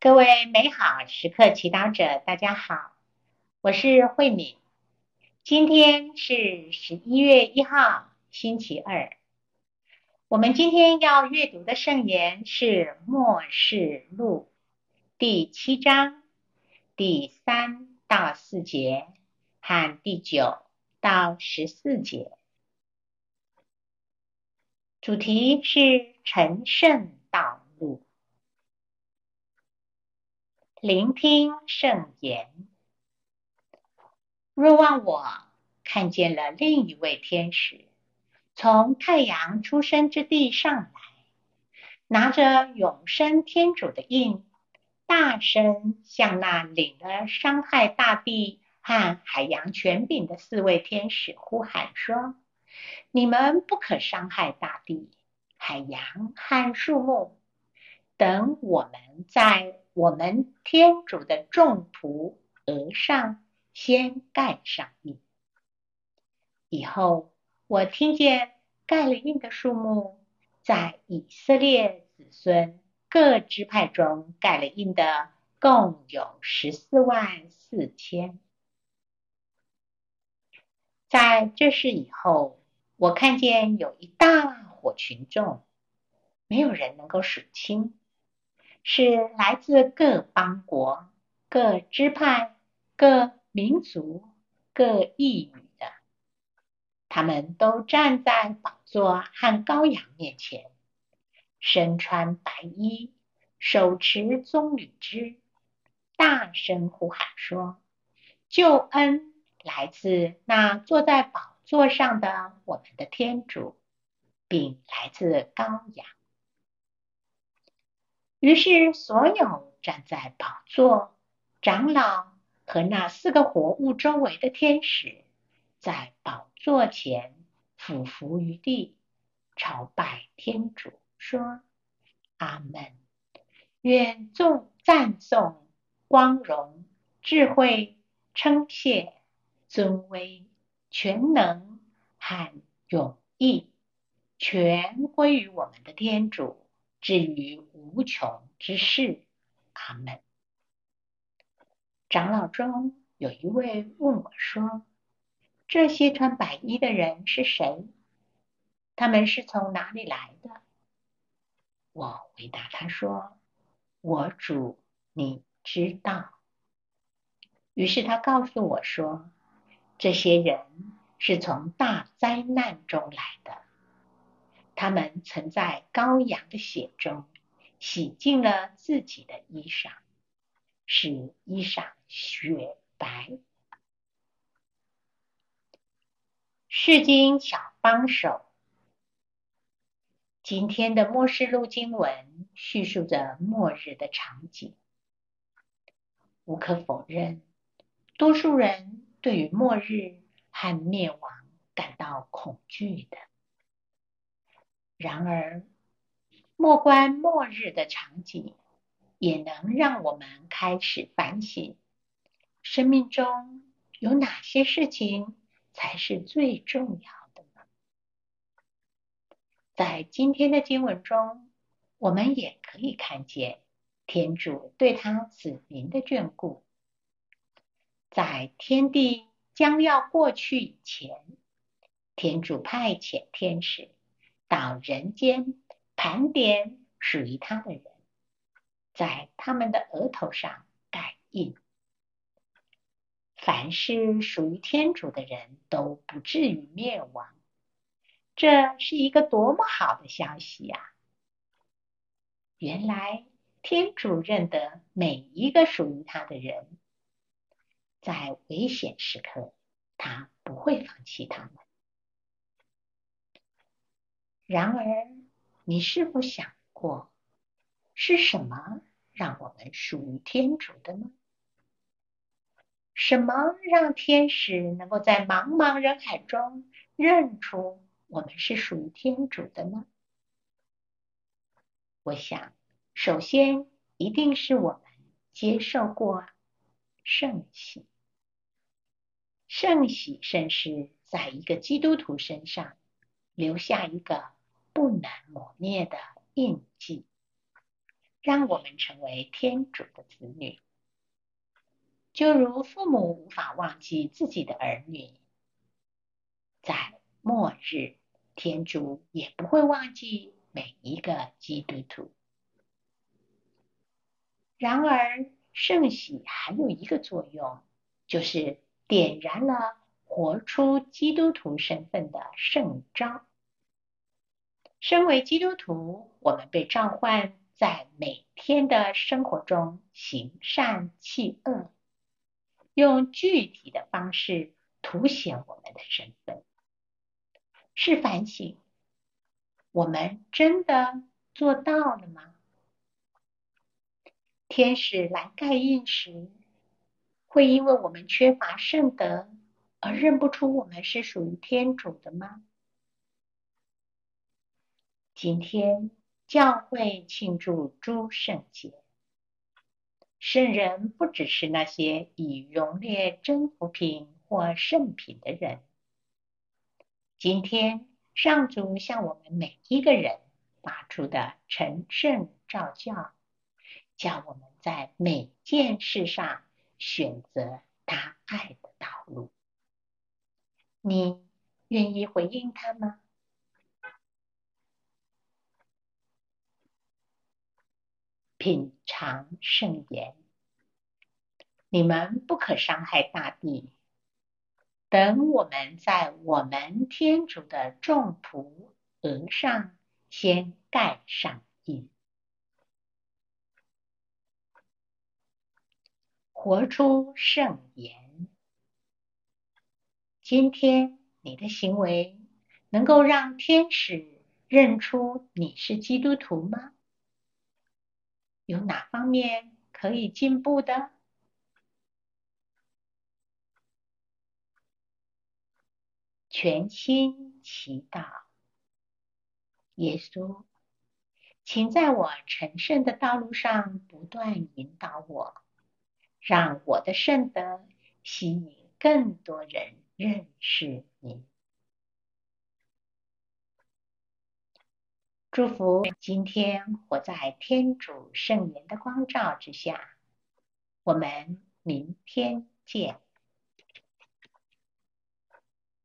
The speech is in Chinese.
各位美好时刻祈祷者，大家好，我是慧敏。今天是十一月一号，星期二。我们今天要阅读的圣言是《末世录》第七章第三到四节和第九到十四节，主题是成圣道路。聆听圣言。若望我看见了另一位天使，从太阳出生之地上来，拿着永生天主的印，大声向那领了伤害大地和海洋权柄的四位天使呼喊说：“你们不可伤害大地、海洋和树木，等我们在。”我们天主的众仆额上先盖上印，以后我听见盖了印的数目，在以色列子孙各支派中盖了印的共有十四万四千。在这事以后，我看见有一大伙群众，没有人能够数清。是来自各邦国、各支派、各民族、各异语的，他们都站在宝座和羔羊面前，身穿白衣，手持棕榈枝，大声呼喊说：“救恩来自那坐在宝座上的我们的天主，并来自羔羊。”于是，所有站在宝座、长老和那四个活物周围的天使，在宝座前俯伏于地，朝拜天主，说：“阿门！愿众赞颂、光荣、智慧、称谢、尊威、全能和永义，全归于我们的天主。”至于无穷之事，阿门。长老中有一位问我说：“这些穿白衣的人是谁？他们是从哪里来的？”我回答他说：“我主，你知道。”于是他告诉我说：“这些人是从大灾难中来的。”他们曾在羔羊的血中洗净了自己的衣裳，使衣裳雪白。世经小帮手，今天的末世录经文叙述着末日的场景。无可否认，多数人对于末日和灭亡感到恐惧的。然而，莫观末日的场景，也能让我们开始反省：生命中有哪些事情才是最重要的呢？在今天的经文中，我们也可以看见天主对他子民的眷顾。在天地将要过去以前，天主派遣天使。到人间盘点属于他的人，在他们的额头上盖印。凡是属于天主的人都不至于灭亡，这是一个多么好的消息呀！原来天主认得每一个属于他的人，在危险时刻，他不会放弃他们。然而，你是否想过，是什么让我们属于天主的呢？什么让天使能够在茫茫人海中认出我们是属于天主的呢？我想，首先一定是我们接受过圣洗。圣洗圣事在一个基督徒身上留下一个。不难磨灭的印记，让我们成为天主的子女。就如父母无法忘记自己的儿女，在末日，天主也不会忘记每一个基督徒。然而，圣喜还有一个作用，就是点燃了活出基督徒身份的圣章。身为基督徒，我们被召唤在每天的生活中行善弃恶。用具体的方式凸显我们的身份，是反省：我们真的做到了吗？天使来盖印时，会因为我们缺乏圣德而认不出我们是属于天主的吗？今天教会庆祝诸圣节。圣人不只是那些已荣列真福品或圣品的人。今天，上主向我们每一个人发出的神圣召教，叫我们在每件事上选择他爱的道路。你愿意回应他吗？品尝圣言，你们不可伤害大地。等我们在我们天主的众仆额上先盖上印，活出圣言。今天你的行为能够让天使认出你是基督徒吗？有哪方面可以进步的？全心祈祷，耶稣，请在我成圣的道路上不断引导我，让我的圣德吸引更多人认识你。祝福今天活在天主圣言的光照之下，我们明天见。